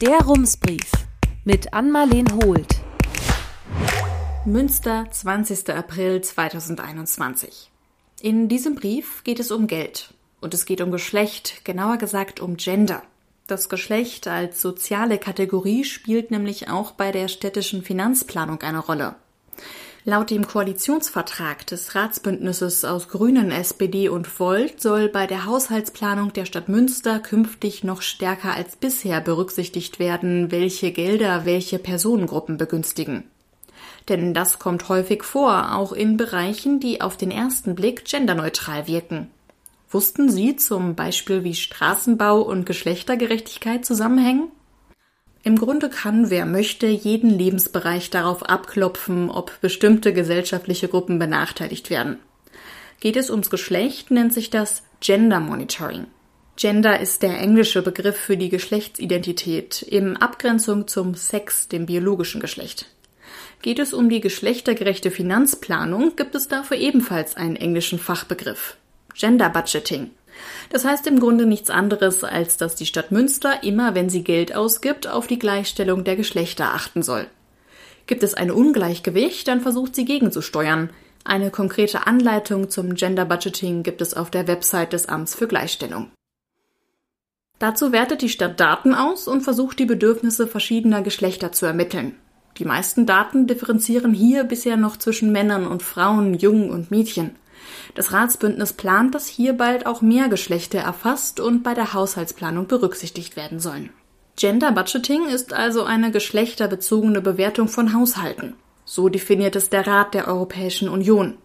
Der Rumsbrief mit Ann-Marleen Holt. Münster, 20. April 2021. In diesem Brief geht es um Geld. Und es geht um Geschlecht, genauer gesagt um Gender. Das Geschlecht als soziale Kategorie spielt nämlich auch bei der städtischen Finanzplanung eine Rolle. Laut dem Koalitionsvertrag des Ratsbündnisses aus Grünen, SPD und Volt soll bei der Haushaltsplanung der Stadt Münster künftig noch stärker als bisher berücksichtigt werden, welche Gelder welche Personengruppen begünstigen. Denn das kommt häufig vor, auch in Bereichen, die auf den ersten Blick genderneutral wirken. Wussten Sie zum Beispiel, wie Straßenbau und Geschlechtergerechtigkeit zusammenhängen? Im Grunde kann, wer möchte, jeden Lebensbereich darauf abklopfen, ob bestimmte gesellschaftliche Gruppen benachteiligt werden. Geht es ums Geschlecht, nennt sich das Gender Monitoring. Gender ist der englische Begriff für die Geschlechtsidentität in Abgrenzung zum Sex, dem biologischen Geschlecht. Geht es um die geschlechtergerechte Finanzplanung, gibt es dafür ebenfalls einen englischen Fachbegriff. Gender Budgeting. Das heißt im Grunde nichts anderes, als dass die Stadt Münster immer, wenn sie Geld ausgibt, auf die Gleichstellung der Geschlechter achten soll. Gibt es ein Ungleichgewicht, dann versucht sie gegenzusteuern. Eine konkrete Anleitung zum Gender Budgeting gibt es auf der Website des Amts für Gleichstellung. Dazu wertet die Stadt Daten aus und versucht die Bedürfnisse verschiedener Geschlechter zu ermitteln. Die meisten Daten differenzieren hier bisher noch zwischen Männern und Frauen, Jungen und Mädchen. Das Ratsbündnis plant, dass hier bald auch mehr Geschlechter erfasst und bei der Haushaltsplanung berücksichtigt werden sollen. Gender Budgeting ist also eine geschlechterbezogene Bewertung von Haushalten. So definiert es der Rat der Europäischen Union.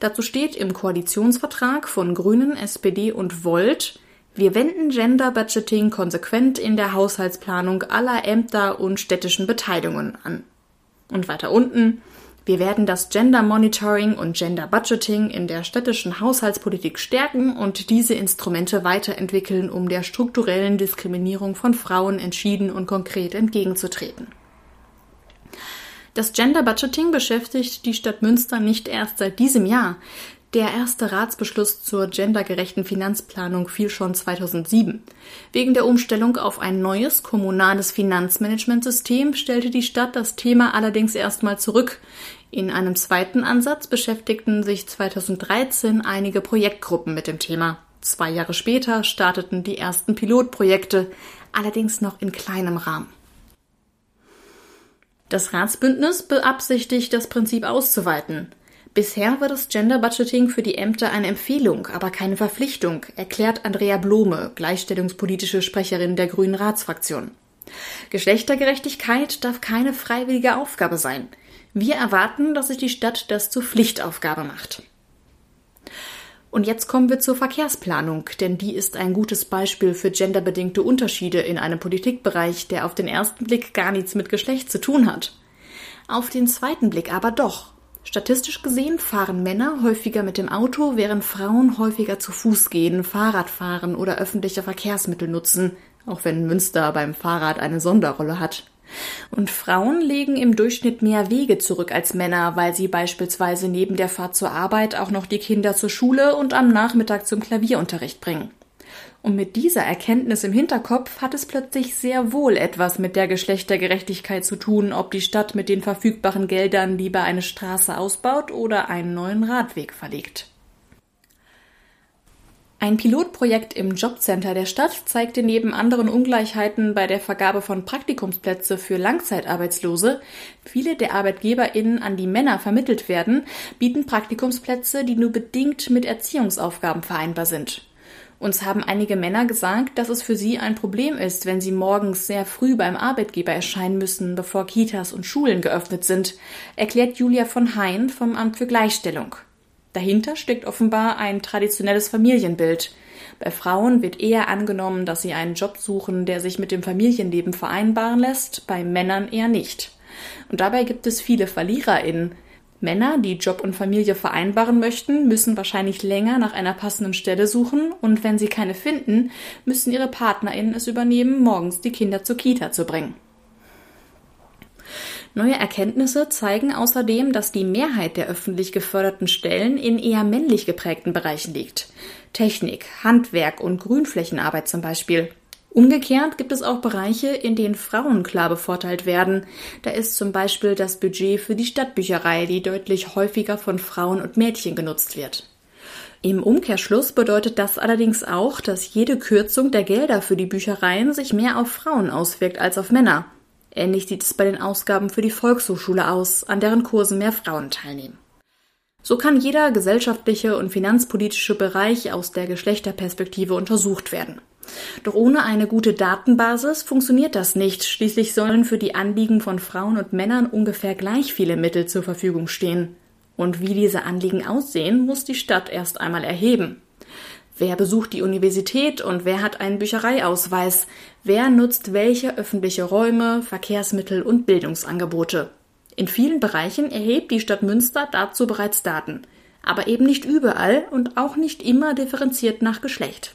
Dazu steht im Koalitionsvertrag von Grünen, SPD und Volt, wir wenden Gender Budgeting konsequent in der Haushaltsplanung aller Ämter und städtischen Beteiligungen an. Und weiter unten, wir werden das Gender Monitoring und Gender Budgeting in der städtischen Haushaltspolitik stärken und diese Instrumente weiterentwickeln, um der strukturellen Diskriminierung von Frauen entschieden und konkret entgegenzutreten. Das Gender Budgeting beschäftigt die Stadt Münster nicht erst seit diesem Jahr. Der erste Ratsbeschluss zur gendergerechten Finanzplanung fiel schon 2007. Wegen der Umstellung auf ein neues kommunales Finanzmanagementsystem stellte die Stadt das Thema allerdings erstmal zurück. In einem zweiten Ansatz beschäftigten sich 2013 einige Projektgruppen mit dem Thema. Zwei Jahre später starteten die ersten Pilotprojekte, allerdings noch in kleinem Rahmen. Das Ratsbündnis beabsichtigt, das Prinzip auszuweiten. Bisher war das Gender Budgeting für die Ämter eine Empfehlung, aber keine Verpflichtung, erklärt Andrea Blome, gleichstellungspolitische Sprecherin der Grünen Ratsfraktion. Geschlechtergerechtigkeit darf keine freiwillige Aufgabe sein. Wir erwarten, dass sich die Stadt das zur Pflichtaufgabe macht. Und jetzt kommen wir zur Verkehrsplanung, denn die ist ein gutes Beispiel für genderbedingte Unterschiede in einem Politikbereich, der auf den ersten Blick gar nichts mit Geschlecht zu tun hat. Auf den zweiten Blick aber doch. Statistisch gesehen fahren Männer häufiger mit dem Auto, während Frauen häufiger zu Fuß gehen, Fahrrad fahren oder öffentliche Verkehrsmittel nutzen, auch wenn Münster beim Fahrrad eine Sonderrolle hat. Und Frauen legen im Durchschnitt mehr Wege zurück als Männer, weil sie beispielsweise neben der Fahrt zur Arbeit auch noch die Kinder zur Schule und am Nachmittag zum Klavierunterricht bringen. Und mit dieser Erkenntnis im Hinterkopf hat es plötzlich sehr wohl etwas mit der Geschlechtergerechtigkeit zu tun, ob die Stadt mit den verfügbaren Geldern lieber eine Straße ausbaut oder einen neuen Radweg verlegt. Ein Pilotprojekt im Jobcenter der Stadt zeigte neben anderen Ungleichheiten bei der Vergabe von Praktikumsplätze für Langzeitarbeitslose, viele der ArbeitgeberInnen an die Männer vermittelt werden, bieten Praktikumsplätze, die nur bedingt mit Erziehungsaufgaben vereinbar sind. Uns haben einige Männer gesagt, dass es für sie ein Problem ist, wenn sie morgens sehr früh beim Arbeitgeber erscheinen müssen, bevor Kitas und Schulen geöffnet sind, erklärt Julia von Hein vom Amt für Gleichstellung. Dahinter steckt offenbar ein traditionelles Familienbild. Bei Frauen wird eher angenommen, dass sie einen Job suchen, der sich mit dem Familienleben vereinbaren lässt, bei Männern eher nicht. Und dabei gibt es viele VerliererInnen, Männer, die Job und Familie vereinbaren möchten, müssen wahrscheinlich länger nach einer passenden Stelle suchen und wenn sie keine finden, müssen ihre PartnerInnen es übernehmen, morgens die Kinder zur Kita zu bringen. Neue Erkenntnisse zeigen außerdem, dass die Mehrheit der öffentlich geförderten Stellen in eher männlich geprägten Bereichen liegt. Technik, Handwerk und Grünflächenarbeit zum Beispiel. Umgekehrt gibt es auch Bereiche, in denen Frauen klar bevorteilt werden. Da ist zum Beispiel das Budget für die Stadtbücherei, die deutlich häufiger von Frauen und Mädchen genutzt wird. Im Umkehrschluss bedeutet das allerdings auch, dass jede Kürzung der Gelder für die Büchereien sich mehr auf Frauen auswirkt als auf Männer. Ähnlich sieht es bei den Ausgaben für die Volkshochschule aus, an deren Kursen mehr Frauen teilnehmen. So kann jeder gesellschaftliche und finanzpolitische Bereich aus der Geschlechterperspektive untersucht werden. Doch ohne eine gute Datenbasis funktioniert das nicht. Schließlich sollen für die Anliegen von Frauen und Männern ungefähr gleich viele Mittel zur Verfügung stehen. Und wie diese Anliegen aussehen, muss die Stadt erst einmal erheben. Wer besucht die Universität und wer hat einen Büchereiausweis? Wer nutzt welche öffentliche Räume, Verkehrsmittel und Bildungsangebote? In vielen Bereichen erhebt die Stadt Münster dazu bereits Daten, aber eben nicht überall und auch nicht immer differenziert nach Geschlecht.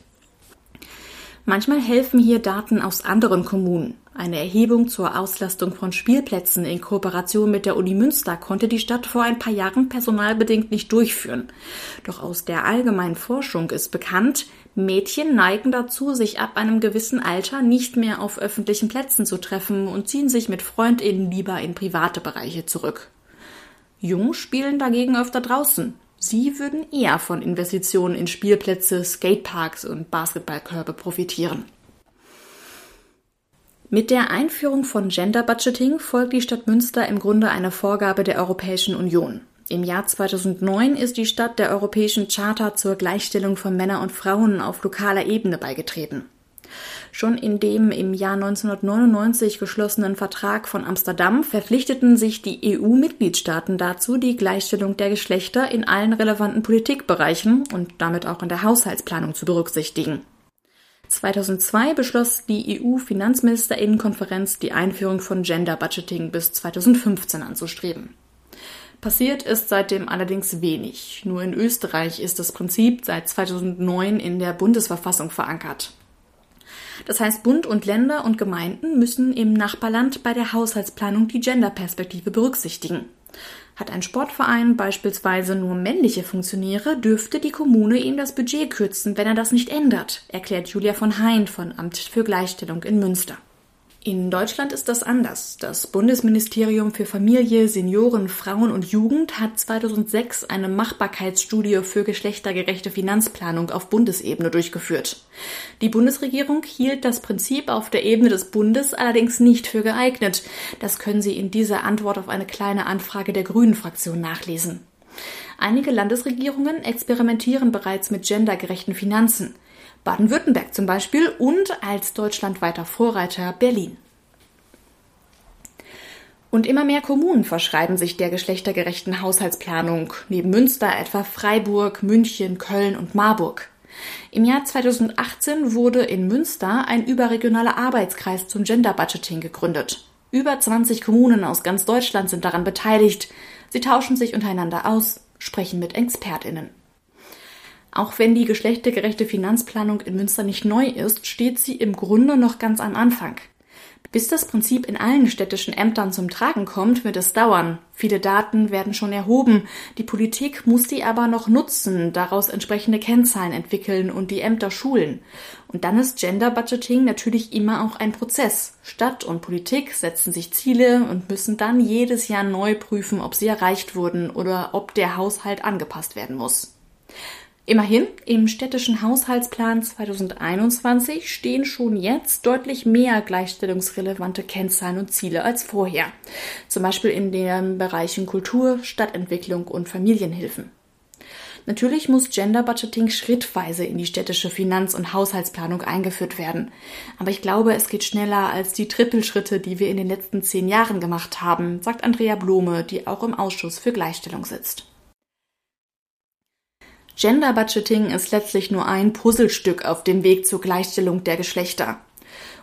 Manchmal helfen hier Daten aus anderen Kommunen. Eine Erhebung zur Auslastung von Spielplätzen in Kooperation mit der Uni Münster konnte die Stadt vor ein paar Jahren personalbedingt nicht durchführen. Doch aus der allgemeinen Forschung ist bekannt, Mädchen neigen dazu, sich ab einem gewissen Alter nicht mehr auf öffentlichen Plätzen zu treffen und ziehen sich mit Freundinnen lieber in private Bereiche zurück. Jung spielen dagegen öfter draußen, Sie würden eher von Investitionen in Spielplätze, Skateparks und Basketballkörbe profitieren. Mit der Einführung von Gender Budgeting folgt die Stadt Münster im Grunde einer Vorgabe der Europäischen Union. Im Jahr 2009 ist die Stadt der Europäischen Charta zur Gleichstellung von Männern und Frauen auf lokaler Ebene beigetreten. Schon in dem im Jahr 1999 geschlossenen Vertrag von Amsterdam verpflichteten sich die EU-Mitgliedstaaten dazu, die Gleichstellung der Geschlechter in allen relevanten Politikbereichen und damit auch in der Haushaltsplanung zu berücksichtigen. 2002 beschloss die EU-Finanzministerinnenkonferenz die Einführung von Gender Budgeting bis 2015 anzustreben. Passiert ist seitdem allerdings wenig. Nur in Österreich ist das Prinzip seit 2009 in der Bundesverfassung verankert. Das heißt, Bund und Länder und Gemeinden müssen im Nachbarland bei der Haushaltsplanung die Genderperspektive berücksichtigen. Hat ein Sportverein beispielsweise nur männliche Funktionäre, dürfte die Kommune ihm das Budget kürzen, wenn er das nicht ändert, erklärt Julia von Hein von Amt für Gleichstellung in Münster. In Deutschland ist das anders. Das Bundesministerium für Familie, Senioren, Frauen und Jugend hat 2006 eine Machbarkeitsstudie für geschlechtergerechte Finanzplanung auf Bundesebene durchgeführt. Die Bundesregierung hielt das Prinzip auf der Ebene des Bundes allerdings nicht für geeignet. Das können Sie in dieser Antwort auf eine kleine Anfrage der Grünen Fraktion nachlesen. Einige Landesregierungen experimentieren bereits mit gendergerechten Finanzen. Baden-Württemberg zum Beispiel und als deutschlandweiter Vorreiter Berlin. Und immer mehr Kommunen verschreiben sich der geschlechtergerechten Haushaltsplanung, neben Münster etwa Freiburg, München, Köln und Marburg. Im Jahr 2018 wurde in Münster ein überregionaler Arbeitskreis zum Gender Budgeting gegründet. Über 20 Kommunen aus ganz Deutschland sind daran beteiligt. Sie tauschen sich untereinander aus, sprechen mit Expertinnen. Auch wenn die geschlechtergerechte Finanzplanung in Münster nicht neu ist, steht sie im Grunde noch ganz am Anfang. Bis das Prinzip in allen städtischen Ämtern zum Tragen kommt, wird es dauern. Viele Daten werden schon erhoben. Die Politik muss die aber noch nutzen, daraus entsprechende Kennzahlen entwickeln und die Ämter schulen. Und dann ist Gender Budgeting natürlich immer auch ein Prozess. Stadt und Politik setzen sich Ziele und müssen dann jedes Jahr neu prüfen, ob sie erreicht wurden oder ob der Haushalt angepasst werden muss. Immerhin, im städtischen Haushaltsplan 2021 stehen schon jetzt deutlich mehr gleichstellungsrelevante Kennzahlen und Ziele als vorher. Zum Beispiel in den Bereichen Kultur, Stadtentwicklung und Familienhilfen. Natürlich muss Gender Budgeting schrittweise in die städtische Finanz- und Haushaltsplanung eingeführt werden. Aber ich glaube, es geht schneller als die Trippelschritte, die wir in den letzten zehn Jahren gemacht haben, sagt Andrea Blome, die auch im Ausschuss für Gleichstellung sitzt. Gender Budgeting ist letztlich nur ein Puzzlestück auf dem Weg zur Gleichstellung der Geschlechter.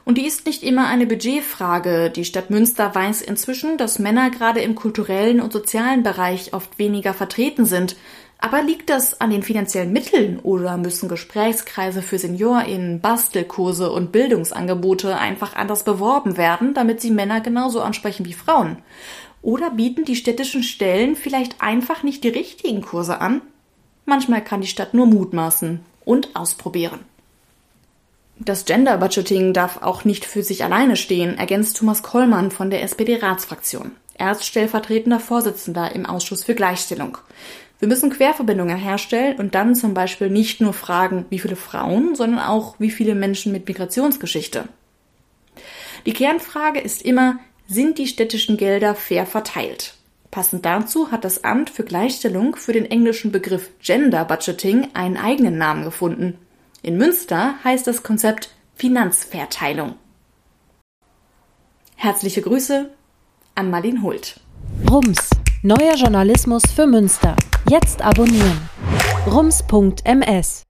Und die ist nicht immer eine Budgetfrage. Die Stadt Münster weiß inzwischen, dass Männer gerade im kulturellen und sozialen Bereich oft weniger vertreten sind. Aber liegt das an den finanziellen Mitteln oder müssen Gesprächskreise für SeniorInnen, Bastelkurse und Bildungsangebote einfach anders beworben werden, damit sie Männer genauso ansprechen wie Frauen? Oder bieten die städtischen Stellen vielleicht einfach nicht die richtigen Kurse an? Manchmal kann die Stadt nur mutmaßen und ausprobieren. Das Gender Budgeting darf auch nicht für sich alleine stehen, ergänzt Thomas Kollmann von der SPD-Ratsfraktion. Er ist stellvertretender Vorsitzender im Ausschuss für Gleichstellung. Wir müssen Querverbindungen herstellen und dann zum Beispiel nicht nur fragen, wie viele Frauen, sondern auch, wie viele Menschen mit Migrationsgeschichte. Die Kernfrage ist immer, sind die städtischen Gelder fair verteilt? Passend dazu hat das Amt für Gleichstellung für den englischen Begriff Gender Budgeting einen eigenen Namen gefunden. In Münster heißt das Konzept Finanzverteilung. Herzliche Grüße an Marlin Hult. Rums, neuer Journalismus für Münster. Jetzt abonnieren. rums.ms